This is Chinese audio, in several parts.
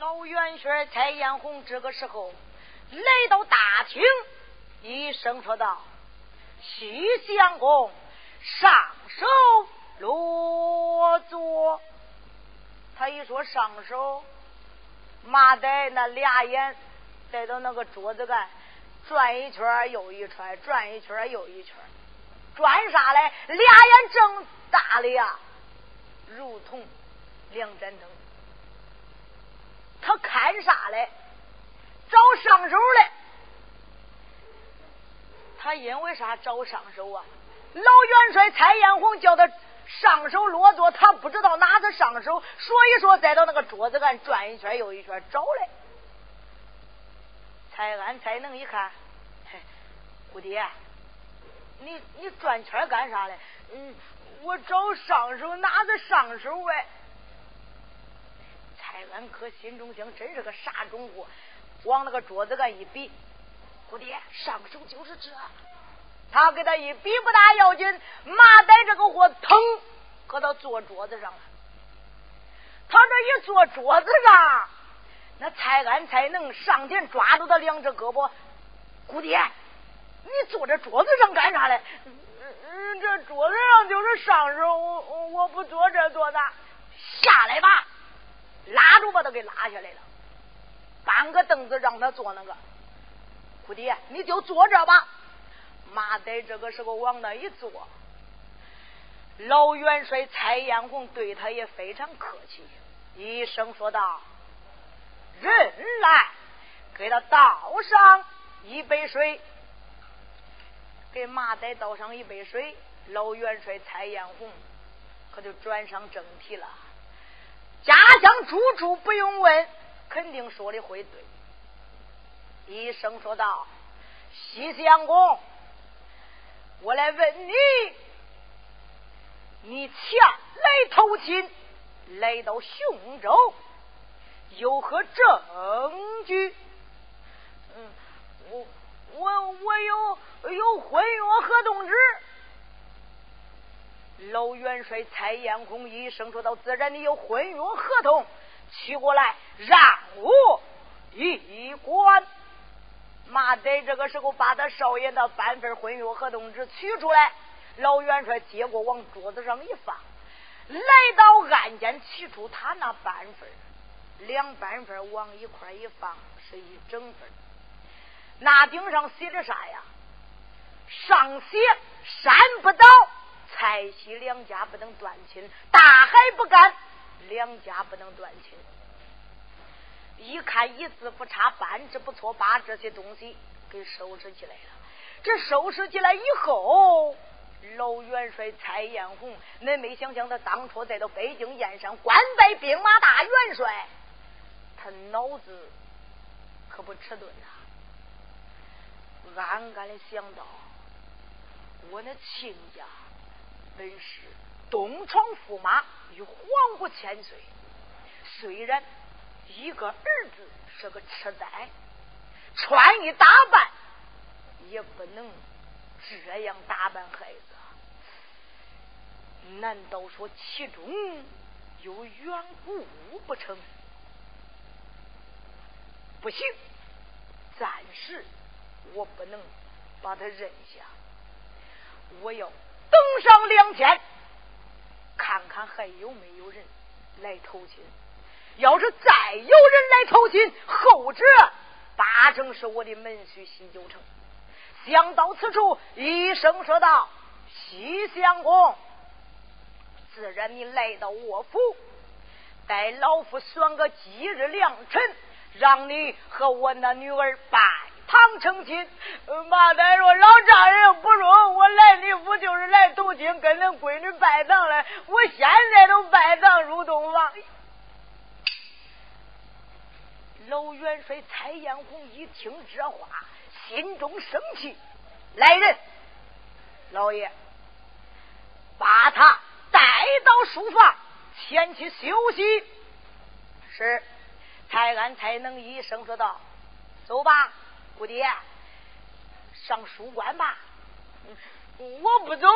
老元帅蔡艳红这个时候来到大厅，一声说道：“西相公，上手落座。”他一说上手，马呆那俩眼带到那个桌子干，转一圈又一圈，转一圈又一圈，转啥嘞？俩眼睁大的呀，如同两盏灯。他看啥嘞？找上手嘞。他因为啥找上手啊？老元帅蔡艳红叫他上手落座，他不知道哪子上手，所以说再到那个桌子干转一圈又一圈找嘞。蔡安才能一看，嘿，姑爹，你你转圈干啥嘞？嗯，我找上手，哪子上手呗？蔡安科心中想，真是个傻中货，往那个桌子上一比，姑爹上手就是这。他给他一比不大要紧，马呆这个货腾，搁到坐桌子上了。他这一坐桌子上，那蔡安才能上前抓住他两只胳膊。姑爹，你坐这桌子上干啥嘞？这桌子上就是上手，我我不坐这坐那，下来吧。拉住把他给拉下来了，搬个凳子让他坐那个。姑爹，你就坐这吧。马仔这个时候往那一坐，老元帅蔡艳红对他也非常客气，一声说道：“人来，给他倒上一杯水。”给马仔倒上一杯水，老元帅蔡艳红可就转上正题了。家乡住处不用问，肯定说的会对。医生说道：“西相公，我来问你，你前来投亲，来到雄州，有何证据？”嗯，我我我有有婚约合同纸。老元帅蔡艳红一声说道：“自然你有婚约合同，取过来让我一观。”马仔这个时候把他少爷的半份婚约合同纸取出来，老元帅接过往桌子上一放，来到案间取出他那半份，两半份往一块一放，是一整份。那顶上写着啥呀？上写山不倒。蔡西两家不能断亲，大海不干，两家不能断亲。一看一字不差，半字不错，把这些东西给收拾起来了。这收拾起来以后，老元帅蔡艳红，恁没想想他当初在到北京燕山官拜兵马大元帅，他脑子可不迟钝呐，暗暗的想到，我那亲家。本是东床驸马与皇姑千岁，虽然一个儿子是个痴呆，穿衣打扮也不能这样打扮孩子。难道说其中有缘故不成？不行，暂时我不能把他认下，我要。等上两天，看看还有没有人来投亲。要是再有人来投亲，后者八成是我的门婿西九城。想到此处，一声说道：“西相公，自然你来到我府，待老夫选个吉日良辰，让你和我那女儿拜。”唐成亲，马丹说老丈人不中，我来你府就是来投亲，跟恁闺女拜堂来。我现在都拜堂入洞房。老元帅蔡艳红一听这话，心中生气。来人，老爷，把他带到书房，前去休息。是，蔡安才能一声说道：“走吧。”姑爹，上书馆吧。我不走，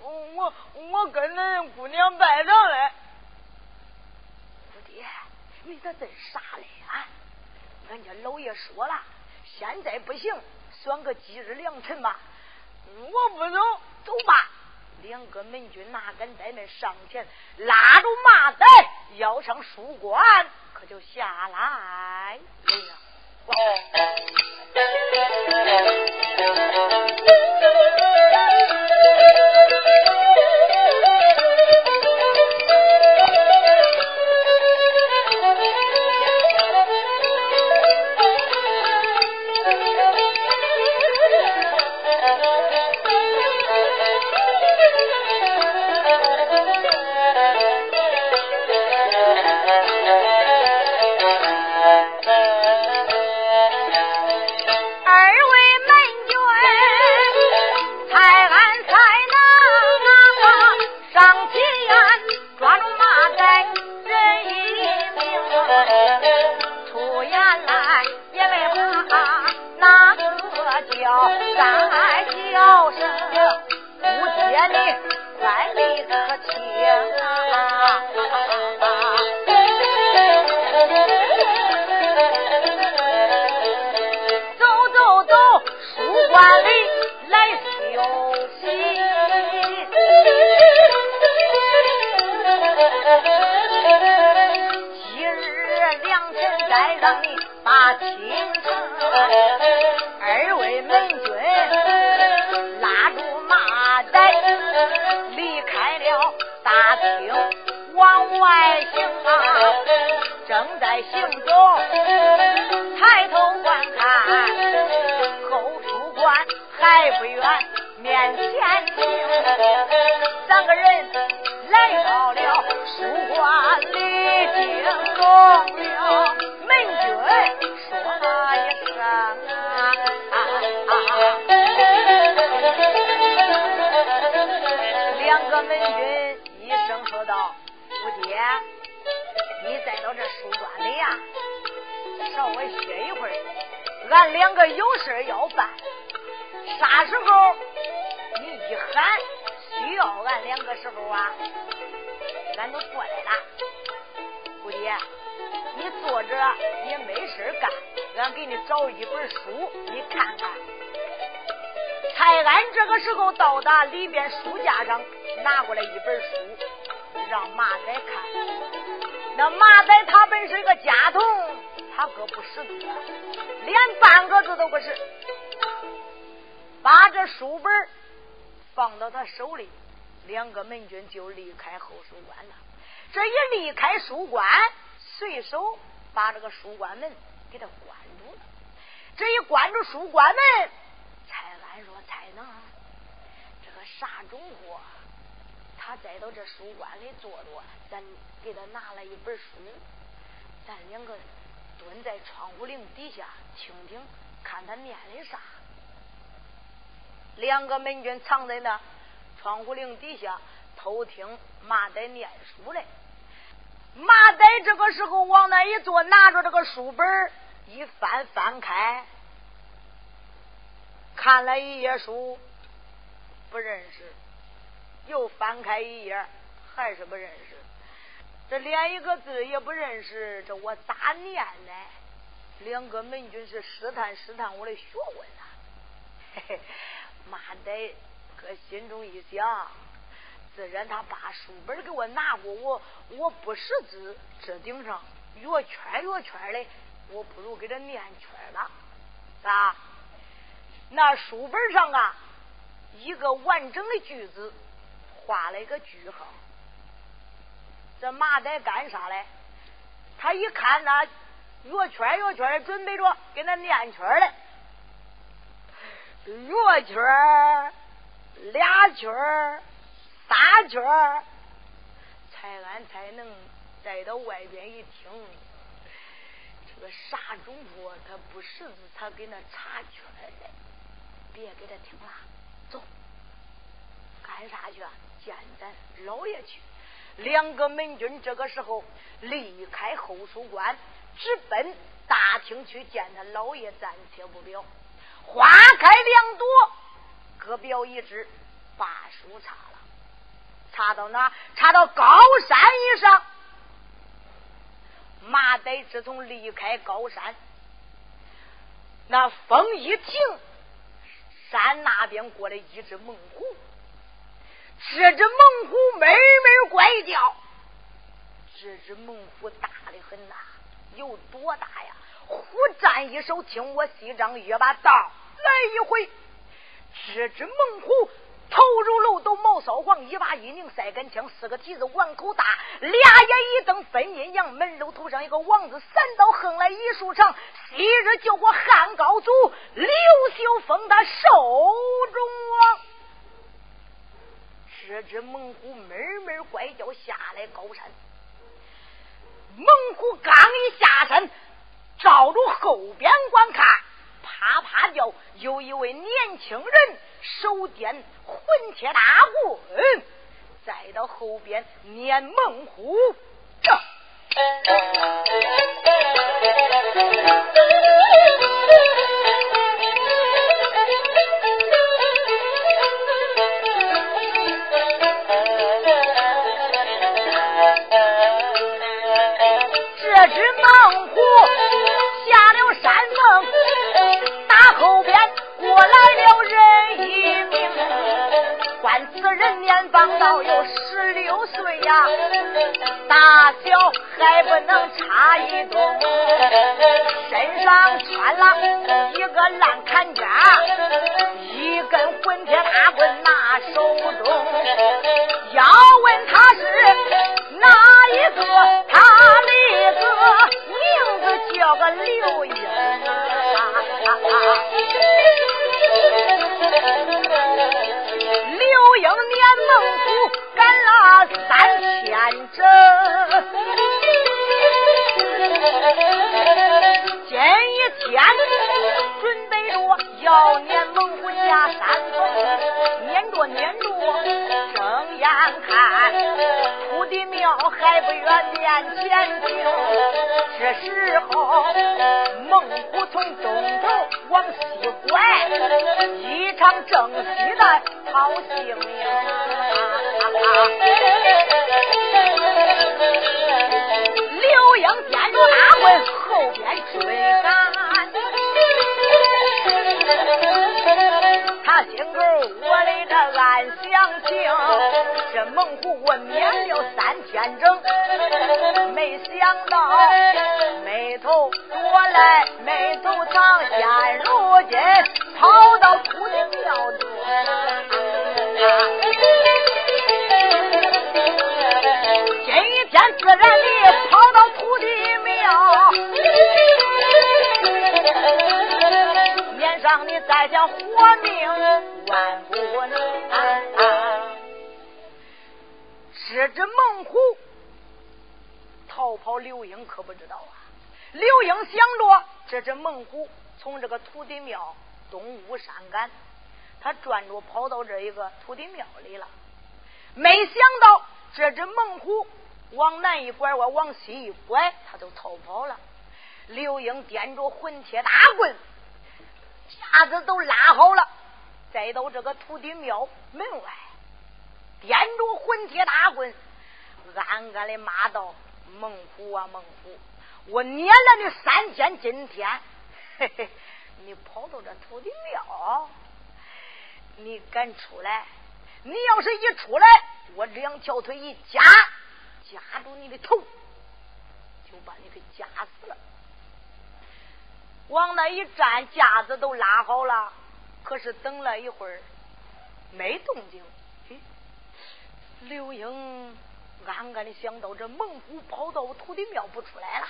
我我跟恁姑娘拜堂嘞。姑爹，你咋真傻嘞啊？俺家老爷说了，现在不行，选个吉日良辰吧。我不走，走吧。两个门军哪敢在那上前拉住马仔，要上书馆，可就下来了。 네. 俺有一本书，你看看。蔡安这个时候到达里边书架上，拿过来一本书，让马仔看。那马仔他本是个家童，他可不识字，连半个字都不是。把这书本放到他手里，两个门军就离开后书馆了。这一离开书馆，随手把这个书馆门给他关。这一关住书馆门，蔡安说：“蔡能，这个啥中货？”他再到这书馆里坐坐，咱给他拿了一本书，咱两个蹲在窗户棂底下听听，看他念的啥。两个门军藏在那窗户棂底下偷听马仔念书嘞。马仔这个时候往那一坐，拿着这个书本一翻翻开，看了一页书，不认识。又翻开一页，还是不认识。这连一个字也不认识，这我咋念呢？两个门军是试探试探我的学问呐。嘿嘿，马仔搁心中一想，自然他把书本给我拿过，我我不识字，这顶上月圈月圈的，我不如给他念圈了。啊，那书本上啊，一个完整的句子。画了一个句号，这马仔干啥嘞？他一看那月圈月圈，准备着给他念圈嘞。月圈俩圈仨圈才安才能再到外边一听，个傻中货他不识字，他给那查圈嘞。别给他听了，走，干啥去？见咱老爷去，两个门军这个时候离开后书馆，直奔大厅去见他老爷。暂且不表，花开两朵，各表一枝，把书插了，插到哪？插到高山以上。马岱自从离开高山，那风一停，山那边过来一只猛虎。这只猛虎妹妹怪叫，这只猛虎大的很呐，有多大呀？虎战一手，听我西张约把刀来一回，这只猛虎。头如漏斗，毛骚黄，一把一拧赛杆枪，四个蹄子碗口大，俩眼一瞪分阴阳，门楼头上一个王字，三刀横来一竖长，昔日救过汉高祖刘秀封他寿中王。这只猛虎闷闷怪叫下来高山，猛虎刚一下山，照着后边观看。啪啪叫，有一位年轻人手掂混铁大棍，再到后边撵猛虎。到有十六岁呀，大小还不能差一冬，身上穿了一个烂坎肩，没想到眉头多来眉头长，现如今跑到土地庙中。今天自然的跑到土地庙，面上你再想活命万不能。这只猛虎逃跑，刘英可不知道啊。刘英想着，这只猛虎从这个土地庙东屋山赶，他转着跑到这一个土地庙里了。没想到这只猛虎往南一拐弯，往西一拐，他就逃跑了。刘英掂着混铁大棍，架子都拉好了，再到这个土地庙门外，掂着混铁大棍，暗暗的骂道：“猛虎啊，猛虎！我撵了你三天，今天，嘿嘿，你跑到这土地庙，你敢出来？”你要是一出来，我两条腿一夹，夹住你的头，就把你给夹死了。往那一站，架子都拉好了，可是等了一会儿没动静。刘英暗暗的想到：这猛虎跑到我土地庙不出来了，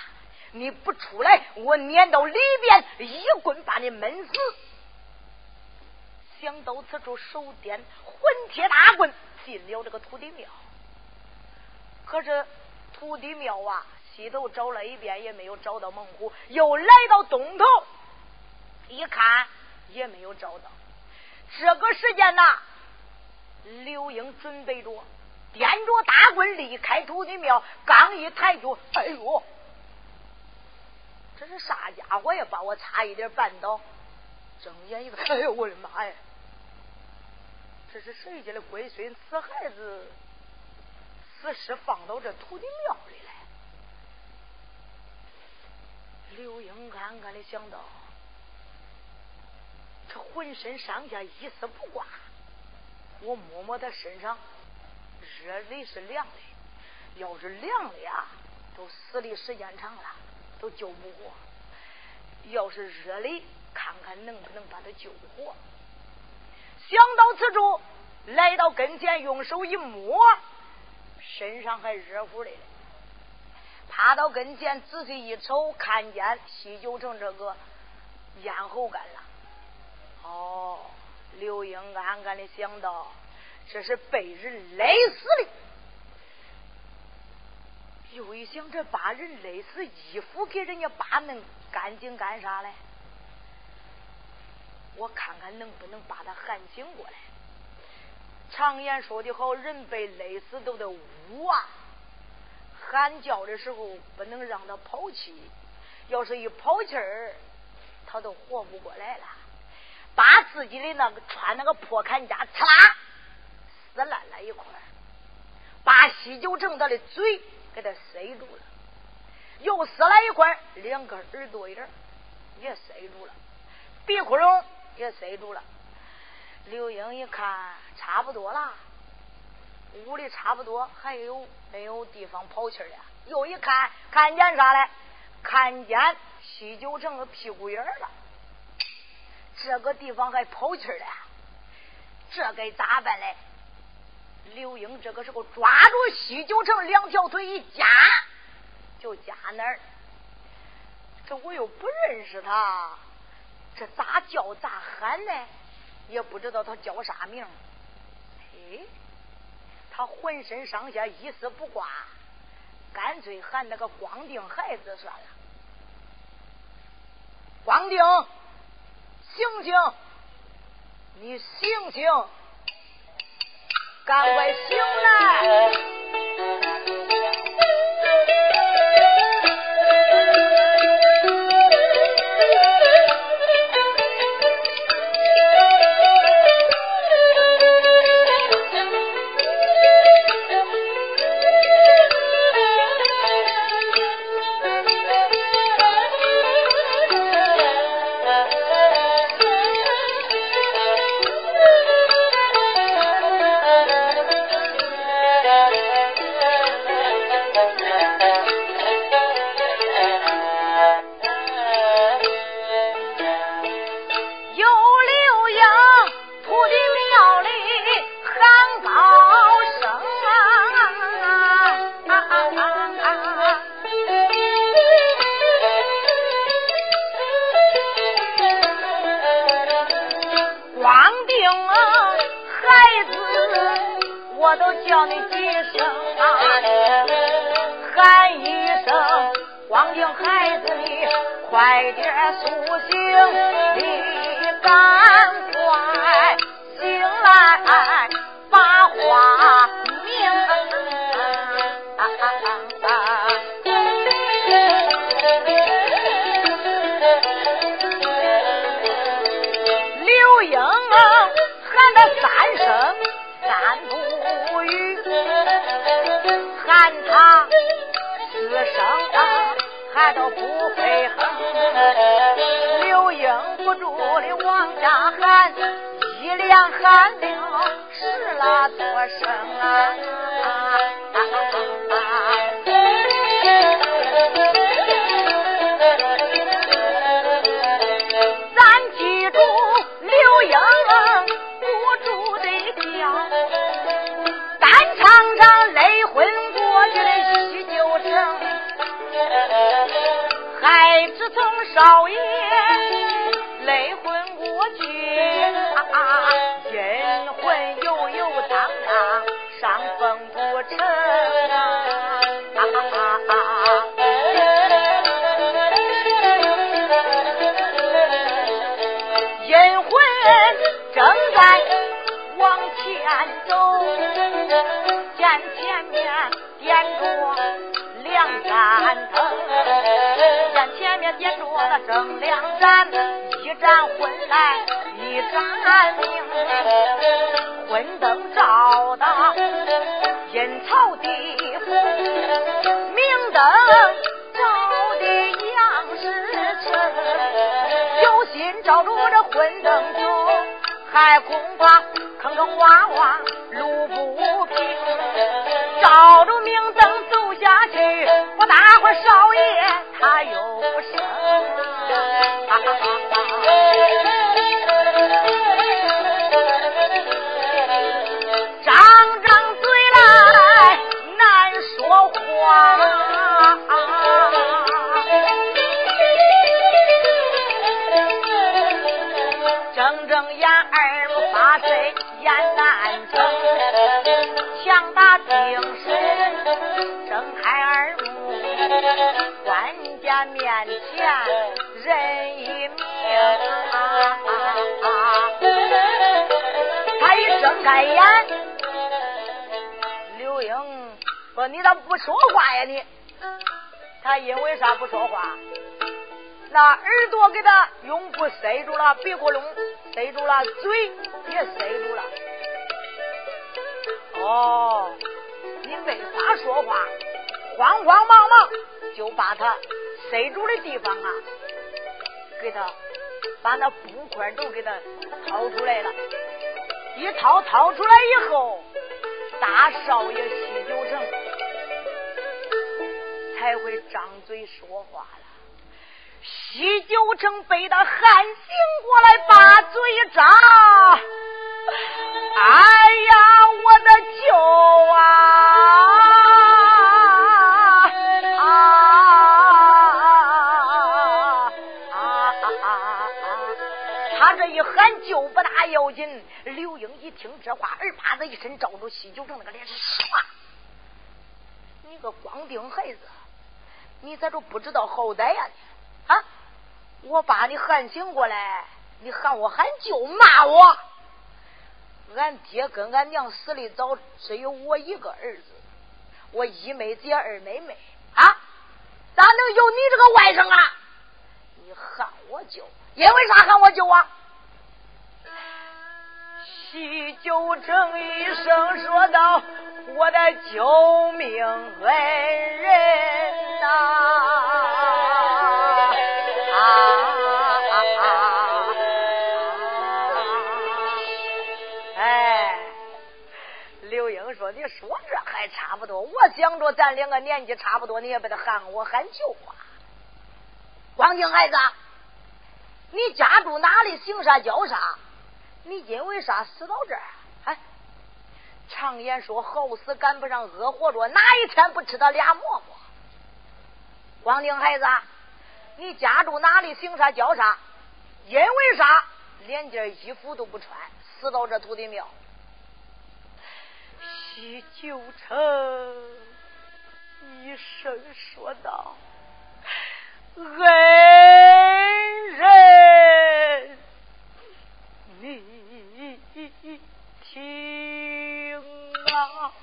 你不出来，我撵到里边一棍把你闷死。想到此处，手掂混铁大棍进了这个土地庙。可是土地庙啊，西头找了一遍也没有找到猛虎，又来到东头一看也没有找到。这个时间呐，刘英准备着掂着大棍离开土地庙，刚一抬脚，哎呦，这是啥家伙呀？把我差一点绊倒。睁眼一看，哎呦，我的妈呀！这是谁家的龟孙？死孩子，死尸放到这土地庙里来。刘英暗暗的想到，这浑身上下一丝不挂，我摸摸他身上，热的是凉的，要是凉的呀，都死的时间长了，都救不活；要是热的，看看能不能把他救活。想到此处，来到跟前，用手一摸，身上还热乎的。爬到跟前，仔细一瞅，看见西九城这个咽喉干了。哦，刘英暗暗的想到，这是被人勒死的。又一想，这把人勒死，衣服给人家扒弄干净干啥嘞？我看看能不能把他喊醒过来。常言说的好，人被勒死都得捂啊。喊叫的时候不能让他跑气，要是一跑气儿，他都活不过来了。把自己的那个穿那个破坎肩，刺啦撕烂了一块，把西九城他的嘴给他塞住了，又撕了一块，两个耳朵眼也塞住了，鼻窟窿也塞住了。刘英一看，差不多了。屋里差不多还有没有地方跑气儿的？又一看，看见啥嘞？看见西九成的屁股眼了。这个地方还跑气儿的，这该咋办嘞？刘英这个时候抓住西九城两条腿一夹，就夹那儿。这我又不认识他，这咋叫咋喊呢？也不知道他叫啥名。哎。他浑身上下一丝不挂，干脆喊那个光腚孩子算了。光腚，醒醒！你醒醒！赶快醒来！见前面点着那正两盏，一盏昏来，一盏明。昏灯照的阴曹地府，明灯照的阳世身照着我这昏灯走，还恐怕坑坑洼洼路不平。照着明灯走下去，我大伙少爷他又强打精神，睁开耳目，官家面前人一命。他一睁开眼，刘英说：“你咋不说话呀？你？”他因为啥不说话？那耳朵给他用布塞住了，鼻窟窿塞住了，嘴也塞住了。哦，你没法说话，慌慌忙忙就把他塞住的地方啊，给他把那布块都给他掏出来了。一掏掏出来以后，大少爷西九城才会张嘴说话了。西九城被他喊醒过来，把嘴张。哎呀，我的舅啊！啊啊！他这一喊救不大要紧。刘英一听这话，耳巴子一伸，照住西九城那个脸，唰！你个光腚孩子，你咋都不知道好歹呀你？啊！我把你喊醒过来，你喊我喊舅，骂我。俺爹跟俺娘死的早，只有我一个儿子，我一妹子二妹妹啊，咋能有你这个外甥啊？你喊我舅，因为啥喊我舅啊？喜九成一声说道：“我的救命恩人呐！”差不多。我想着咱两个年纪差不多，你也把他喊我喊舅啊。光景孩子，你家住哪里？姓啥叫啥？你因为啥死到这儿？哎，常言说好死赶不上恶活着，哪一天不吃他俩馍馍？光景孩子。”你家住哪里？姓啥叫啥？因为啥？连件衣服都不穿，死到这土地庙。西九城一声说道：“恩人，你听啊！”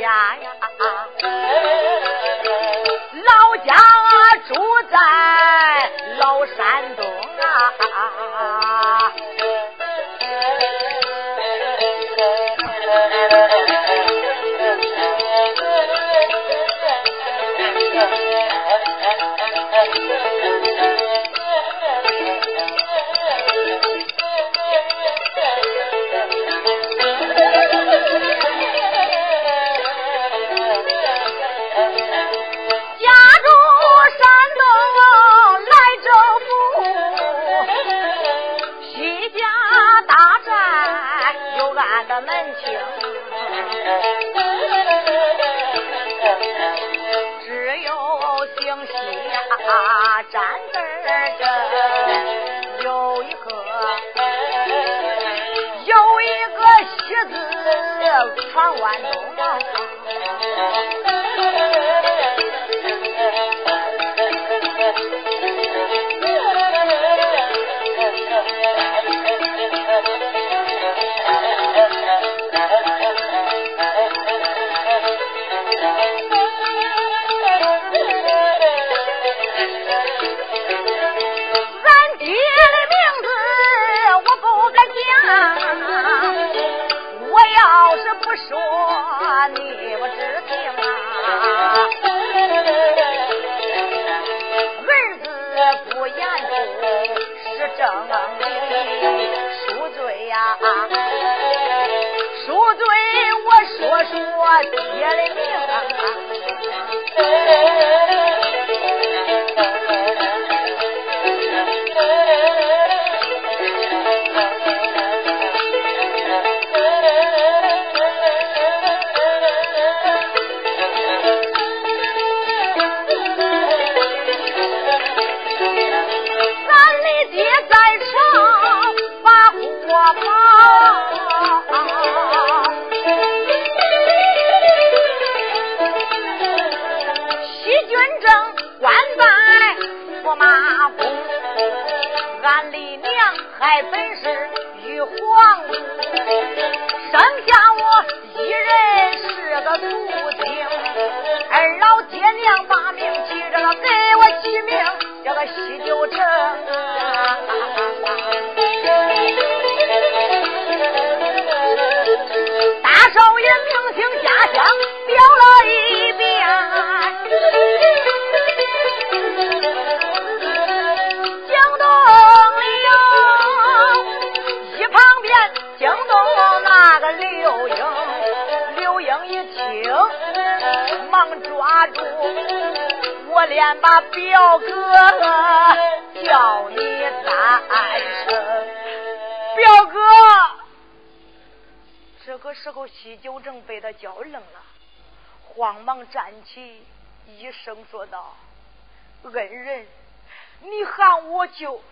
家呀，时候，西九正被他叫愣了，慌忙站起，一声说道：“恩人，你喊我就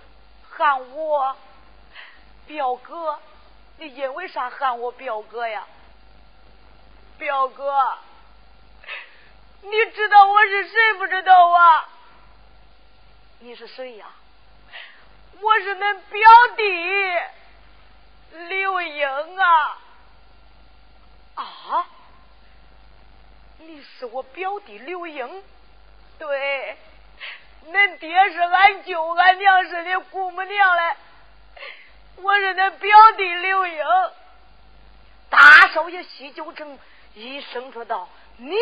喊我表哥，你因为啥喊我表哥呀？表哥，你知道我是谁不知道啊？你是谁呀？我是恁表弟刘英啊！啊！”你是我表弟刘英，对，恁爹是俺舅，俺娘是你姑母娘嘞。我是恁表弟刘英。大少爷西九成一声说道：“你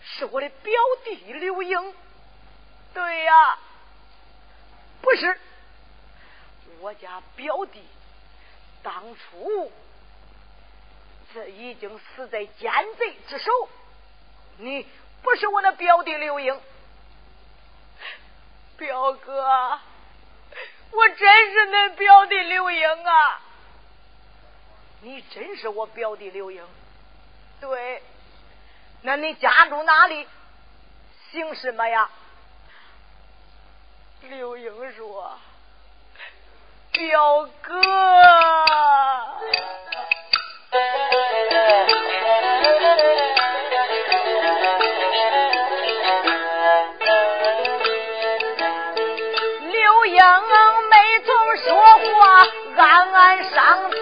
是我的表弟刘英。”对呀，不是，我家表弟当初这已经死在奸贼之手。你不是我的表弟刘英，表哥，我真是恁表弟刘英啊！你真是我表弟刘英？对，那你家住哪里？姓什么呀？刘英说：“表哥。”刘英没总说话暗暗伤情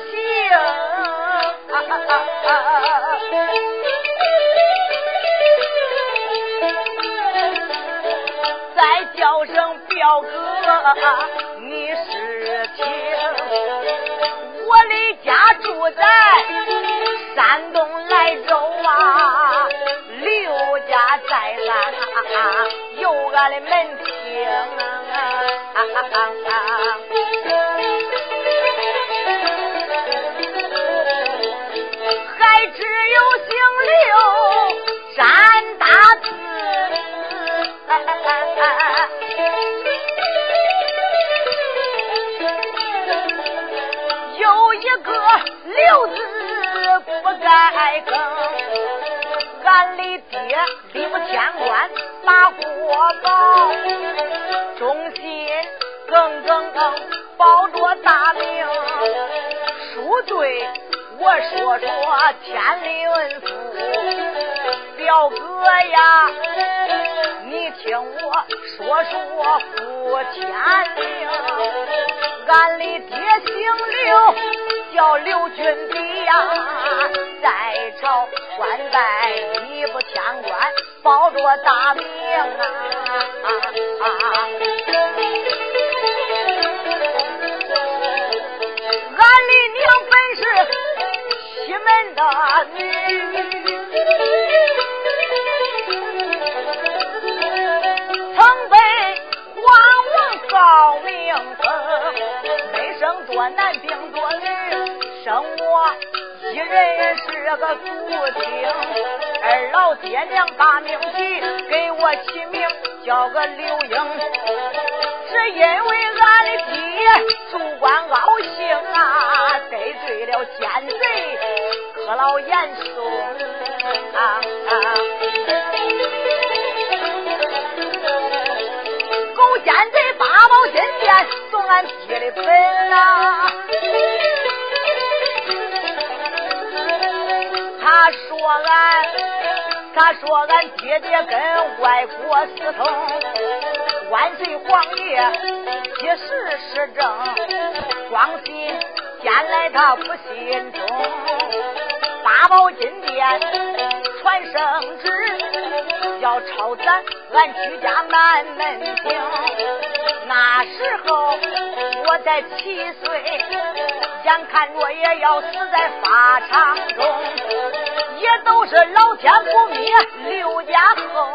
再叫声表哥的门庭。刘天灵，俺的爹姓刘。叫刘俊斌呀，在朝官拜一不天官，保着大名啊！没生多男病多女。生我一人是个孤丁，二老爹娘把命起，给我起名叫个刘英，是因为俺的爹主官高兴啊，得罪了奸贼可老严嵩啊，狗奸贼俺爹的坟啊。他说俺，他说俺爹爹跟外国私通，万岁皇爷一时失政，光信见来他不心中，八宝金殿传圣旨，要抄咱俺居家南门庭。那时候我才七岁，眼看着也要死在法场中，也都是老天不灭刘家后，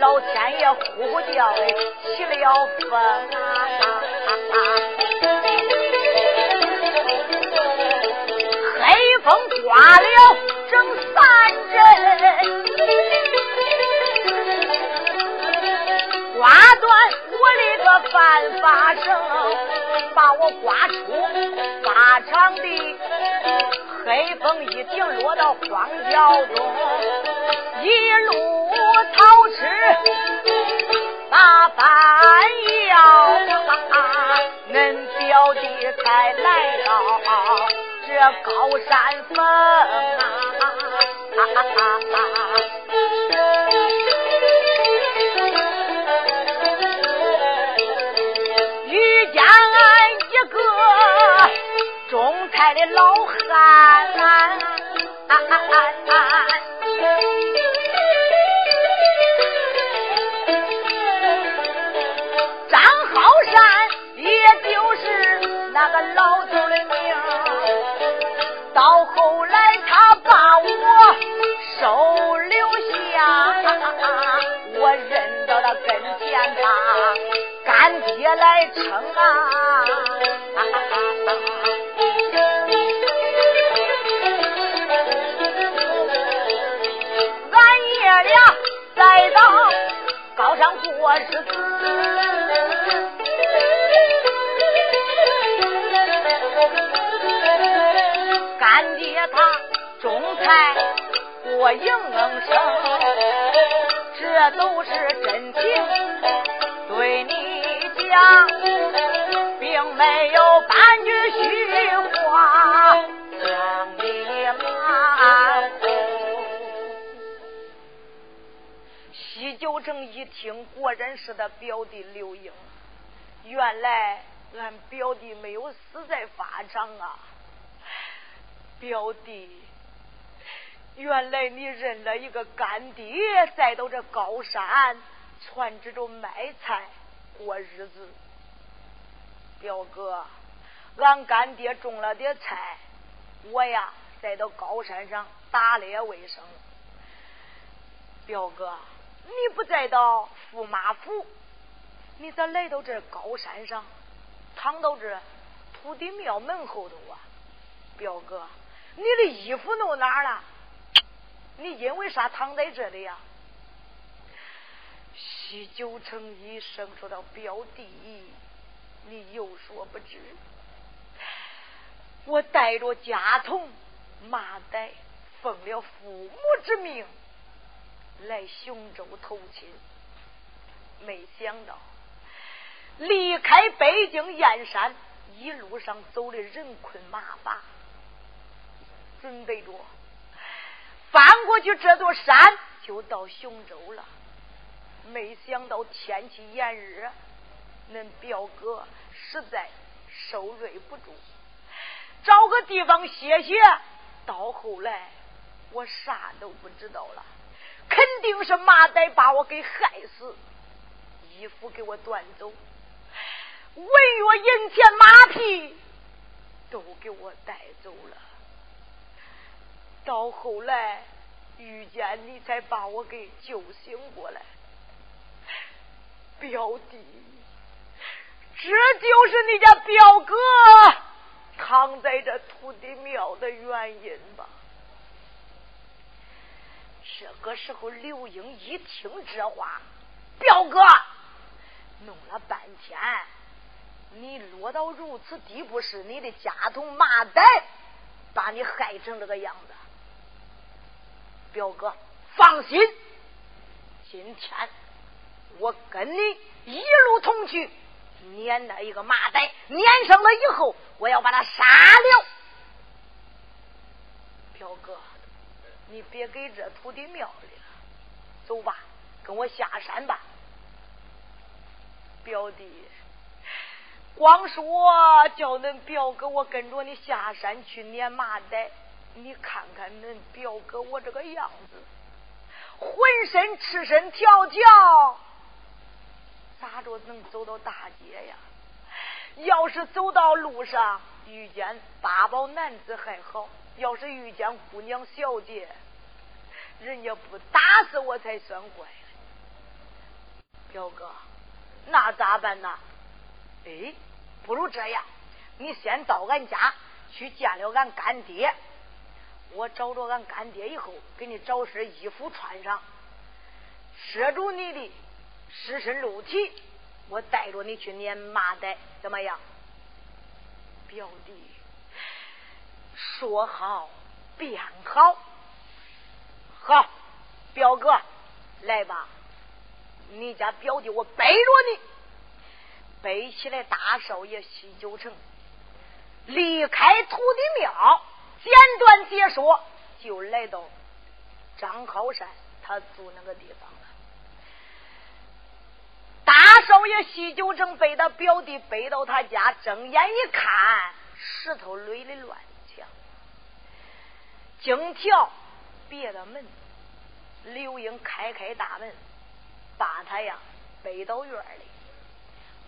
老天爷呼呼叫起了风啊！刮出法场的黑风一顶落到荒郊中，一路操持把饭要，恁表弟才来到这高山峰啊。种菜的老汉啊啊啊啊张浩山也就是那个老头的命到后来他把我收留下我认到了跟前他干爹来称啊过营生，这都是真情。对你讲，并没有半句虚话，将你瞒西九城一听，果然是他表弟刘英。原来俺表弟没有死在法场啊！表弟，原来你认了一个干爹，再到这高山。传着着卖菜过日子，表哥，俺干爹种了点菜，我呀再到高山上打猎为生。表哥，你不再到驸马府，你咋来到这高山上，躺到这土地庙门后头啊？表哥，你的衣服弄哪了？你因为啥躺在这里呀？西九城医生说道：“表弟，你有所不知，我带着家童马岱，奉了父母之命来雄州投亲，没想到离开北京燕山，一路上走的人困马乏，准备着翻过去这座山，就到雄州了。”没想到天气炎热，恁表哥实在受瑞不住，找个地方歇歇。到后来，我啥都不知道了，肯定是马仔把我给害死，衣服给我端走，文月银钱马匹都给我带走了。到后来遇见你，才把我给救醒过来。表弟，这就是你家表哥躺在这土地庙的原因吧？这个时候，刘英一听这话，表哥弄了半天，你落到如此地步，是你的家童马仔把你害成这个样子。表哥，放心，今天。我跟你一路同去，撵那一个麻袋，撵上了以后，我要把他杀了。表哥，你别给这土地庙里了，走吧，跟我下山吧。表弟，光说叫恁表哥我跟着你下山去撵麻袋，你看看恁表哥我这个样子，浑身赤身条条。咋着能走到大街呀？要是走到路上遇见八宝男子还好，要是遇见姑娘小姐，人家不打死我才算怪。表哥，那咋办呢？哎，不如这样，你先到俺家去见了俺干爹，我找着俺干爹以后，给你找身衣服穿上，遮住你的。尸身露体，我带着你去撵马仔，怎么样？表弟，说好便好。好，表哥，来吧。你家表弟，我背着你，背起来大少爷西九城，离开土地庙，简短解说，就来到张靠山他住那个地方了。大少爷西九正被他表弟背到他家，睁眼一看，石头垒的乱墙，荆条别的门。刘英开开大门，把他呀背到院里，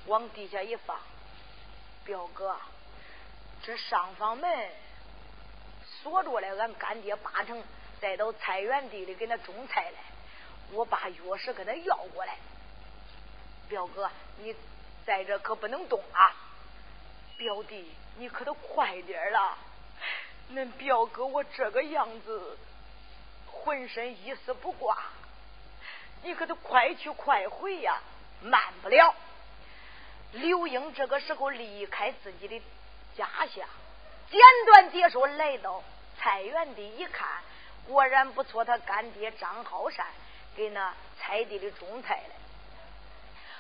往地下一放。表哥，这上房门锁着了，俺干爹八成带到菜园地里给他种菜来，我把钥匙给他要过来。表哥，你在这可不能动啊！表弟，你可得快点了。恁表哥我这个样子，浑身一丝不挂，你可得快去快回呀！慢不了。刘英这个时候离开自己的家乡，简短结束，来到菜园地一看，果然不错，他干爹张浩山给那菜地里种菜嘞。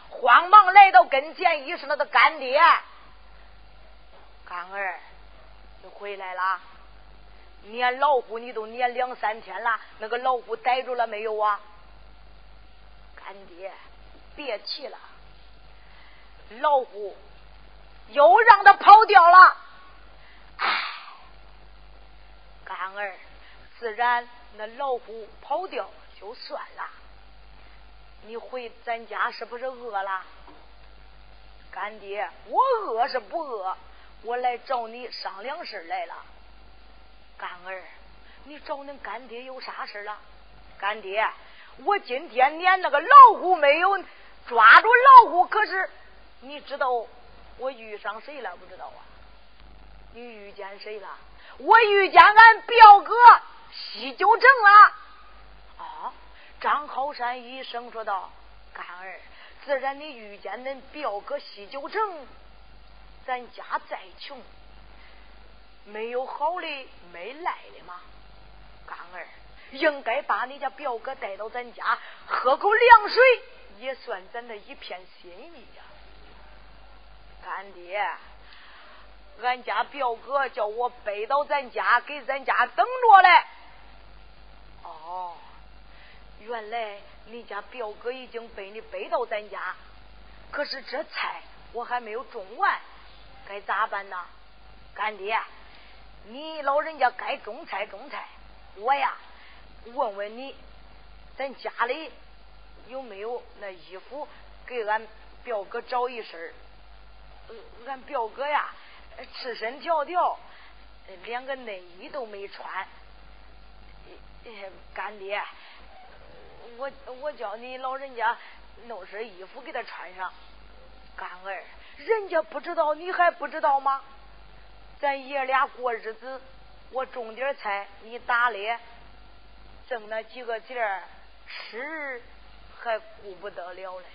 慌忙来到跟前，一声：“他的干爹，干儿，你回来了。撵老虎你都撵两三天了，那个老虎逮住了没有啊？干爹，别气了。”老虎又让他跑掉了，唉，干儿，自然那老虎跑掉就算了。你回咱家是不是饿了？干爹，我饿是不饿？我来找你商量事来了。干儿，你找恁干爹有啥事了？干爹，我今天撵那个老虎没有抓住老虎，可是。你知道我遇上谁了？不知道啊？你遇见谁了？我遇见俺表哥西九正了。啊！张浩山一声说道：“干儿，自然你遇见恁表哥西九正。咱家再穷，没有好的没赖的嘛。干儿，应该把你家表哥带到咱家喝口凉水，也算咱的一片心意呀。”干爹，俺家表哥叫我背到咱家，给咱家等着嘞。哦，原来你家表哥已经被你背到咱家，可是这菜我还没有种完，该咋办呢？干爹，你老人家该种菜种菜，我呀问问你，咱家里有没有那衣服给俺表哥找一身？俺表哥呀，赤身条条，连个内衣都没穿。干爹，我我叫你老人家弄身衣服给他穿上。干儿，人家不知道，你还不知道吗？咱爷俩过日子，我种点菜，你打猎，挣那几个钱吃还顾不得了嘞。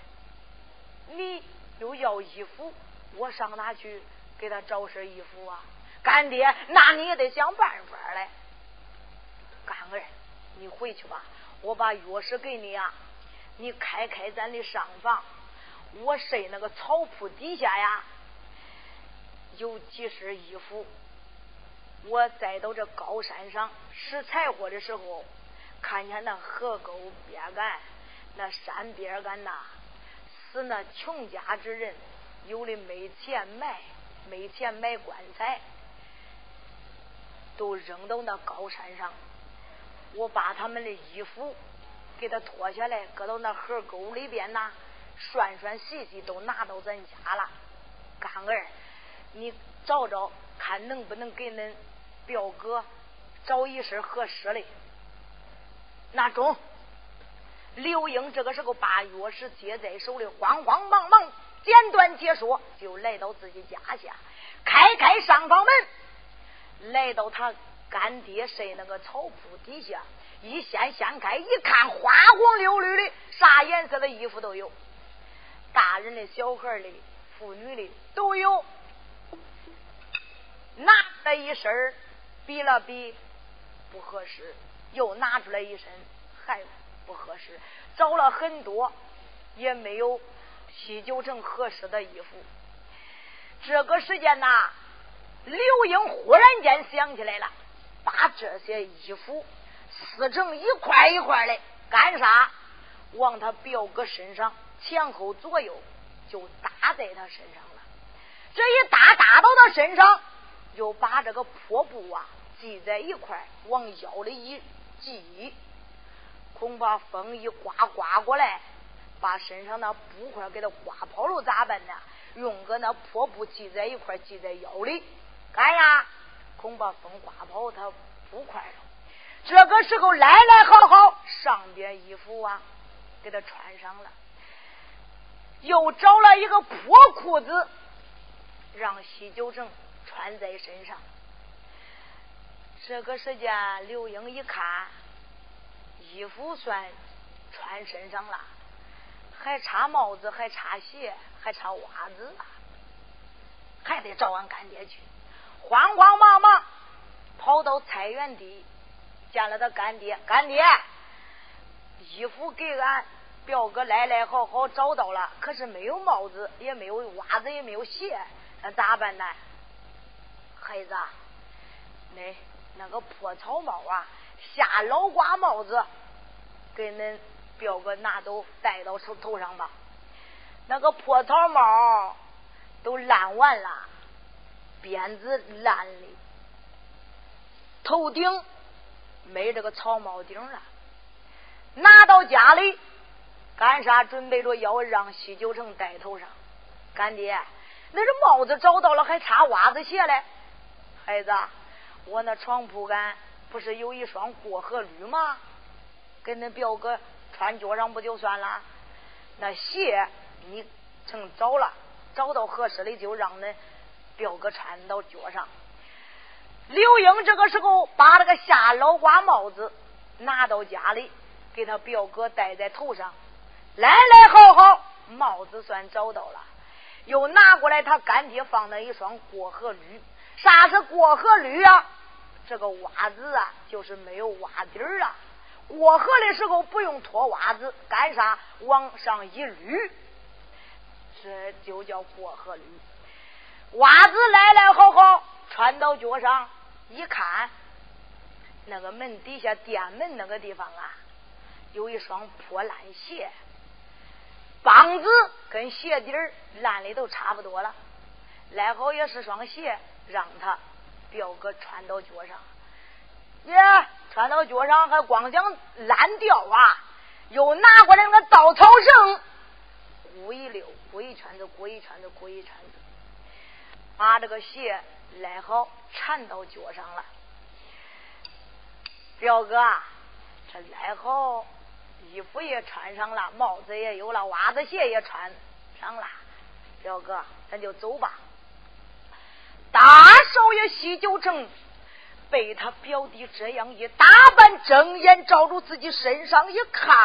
你又要衣服。我上哪去给他找身衣服啊？干爹，那你也得想办法嘞。干儿，你回去吧，我把钥匙给你啊。你开开咱的上房，我睡那个草铺底下呀，有几身衣服。我再到这高山上拾柴火的时候，看见那河沟边干，那山边干呐，是那穷家之人。有的没钱买，没钱买棺材，都扔到那高山上。我把他们的衣服给他脱下来，搁到那河沟里边呐，涮涮洗洗，都拿到咱家了。干儿，你找找看能不能给恁表哥找一身合适的。那中，刘英这个时候把钥匙接在手里，慌慌忙忙。简短解说，就来到自己家下，开开上房门，来到他干爹睡那个草铺底下，一掀掀开，一看花红柳绿的，啥颜色的衣服都有，大人的、小孩的、妇女的都有。拿了一身比了比，不合适，又拿出来一身，还不合适，找了很多，也没有。西九成合适的衣服，这个时间呐，刘英忽然间想起来了，把这些衣服撕成一块一块的，干啥？往他表哥身上前后左右就搭在他身上了。这一搭搭到他身上，又把这个破布啊系在一块，往腰里一系，恐怕风一刮刮过来。把身上那布块给他刮跑了咋办呢？用个那破布系在一块，系在腰里，干呀！恐怕风刮跑他布块了。这个时候来来好好，上边衣服啊，给他穿上了。又找了一个破裤子，让西九成穿在身上。这个时间，刘英一看，衣服算穿身上了，还差帽子，还差鞋，还差袜子，还得找俺干爹去。慌慌忙忙跑到菜园地，见了他干爹，干爹，衣服给俺表哥来来好好找到了，可是没有帽子，也没有袜子，也没有鞋，那咋办呢？孩子，那。那个破草帽啊，下老瓜帽子，给恁表哥拿走戴到头头上吧。那个破草帽都烂完了，鞭子烂的，头顶没这个草帽顶了。拿到家里干啥？准备着要让西九城戴头上。干爹，那这帽子找到了，还差袜子鞋嘞，孩子。我那床铺杆不是有一双过河驴吗？跟恁表哥穿脚上不就算了？那鞋你成找了，找到合适的就让恁表哥穿到脚上。刘英这个时候把那个下老瓜帽子拿到家里，给他表哥戴在头上，来来好好，帽子算找到了。又拿过来他干爹放的一双过河驴。啥是过河驴啊？这个袜子啊，就是没有袜底儿啊。过河的时候不用脱袜子，干啥？往上一捋，这就叫过河驴。袜子来来好好穿到脚上，一看，那个门底下店门那个地方啊，有一双破烂鞋，帮子跟鞋底烂的都差不多了。来好也是双鞋。让他表哥穿到脚上，耶，穿到脚上还光想烂掉啊！又拿过来那个稻草绳，鼓一溜，鼓一圈子，鼓一圈子，鼓一圈子，把这个鞋来好缠到脚上了。表哥，这来好，衣服也穿上了，帽子也有了，袜子鞋也穿上了。表哥，咱就走吧。大少爷西九城被他表弟这样一打扮，睁眼照住自己身上一看，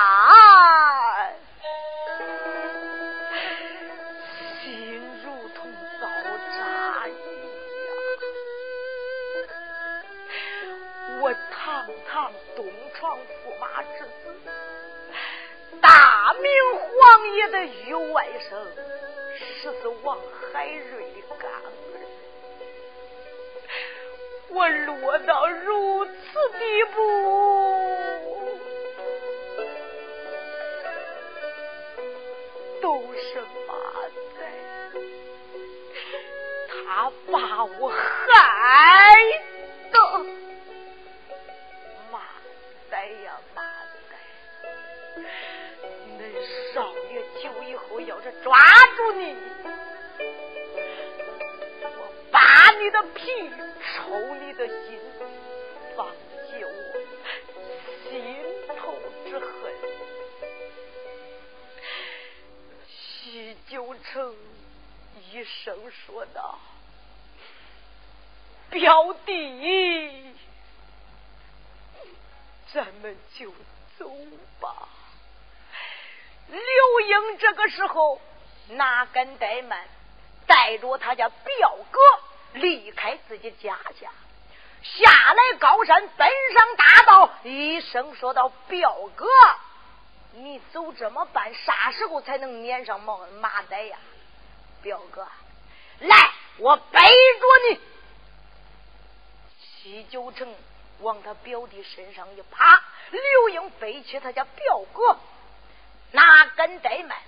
心如同刀扎一样。我堂堂东床驸马之子，大明皇爷的御外甥，十四王海瑞的干儿。我落到如此哪敢怠慢？带着他家表哥离开自己家家，下来高山，奔上大道，一声说道：“表哥，你走这么办，啥时候才能撵上马马仔呀？”表哥，来，我背着你。西九城往他表弟身上一趴，刘英背起他家表哥，哪敢怠慢，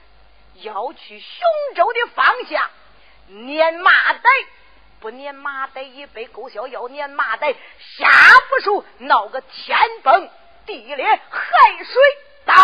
要去雄州的方向。撵马仔，不撵马仔一杯狗笑，要撵马仔下不熟，闹个天崩地裂，海水倒。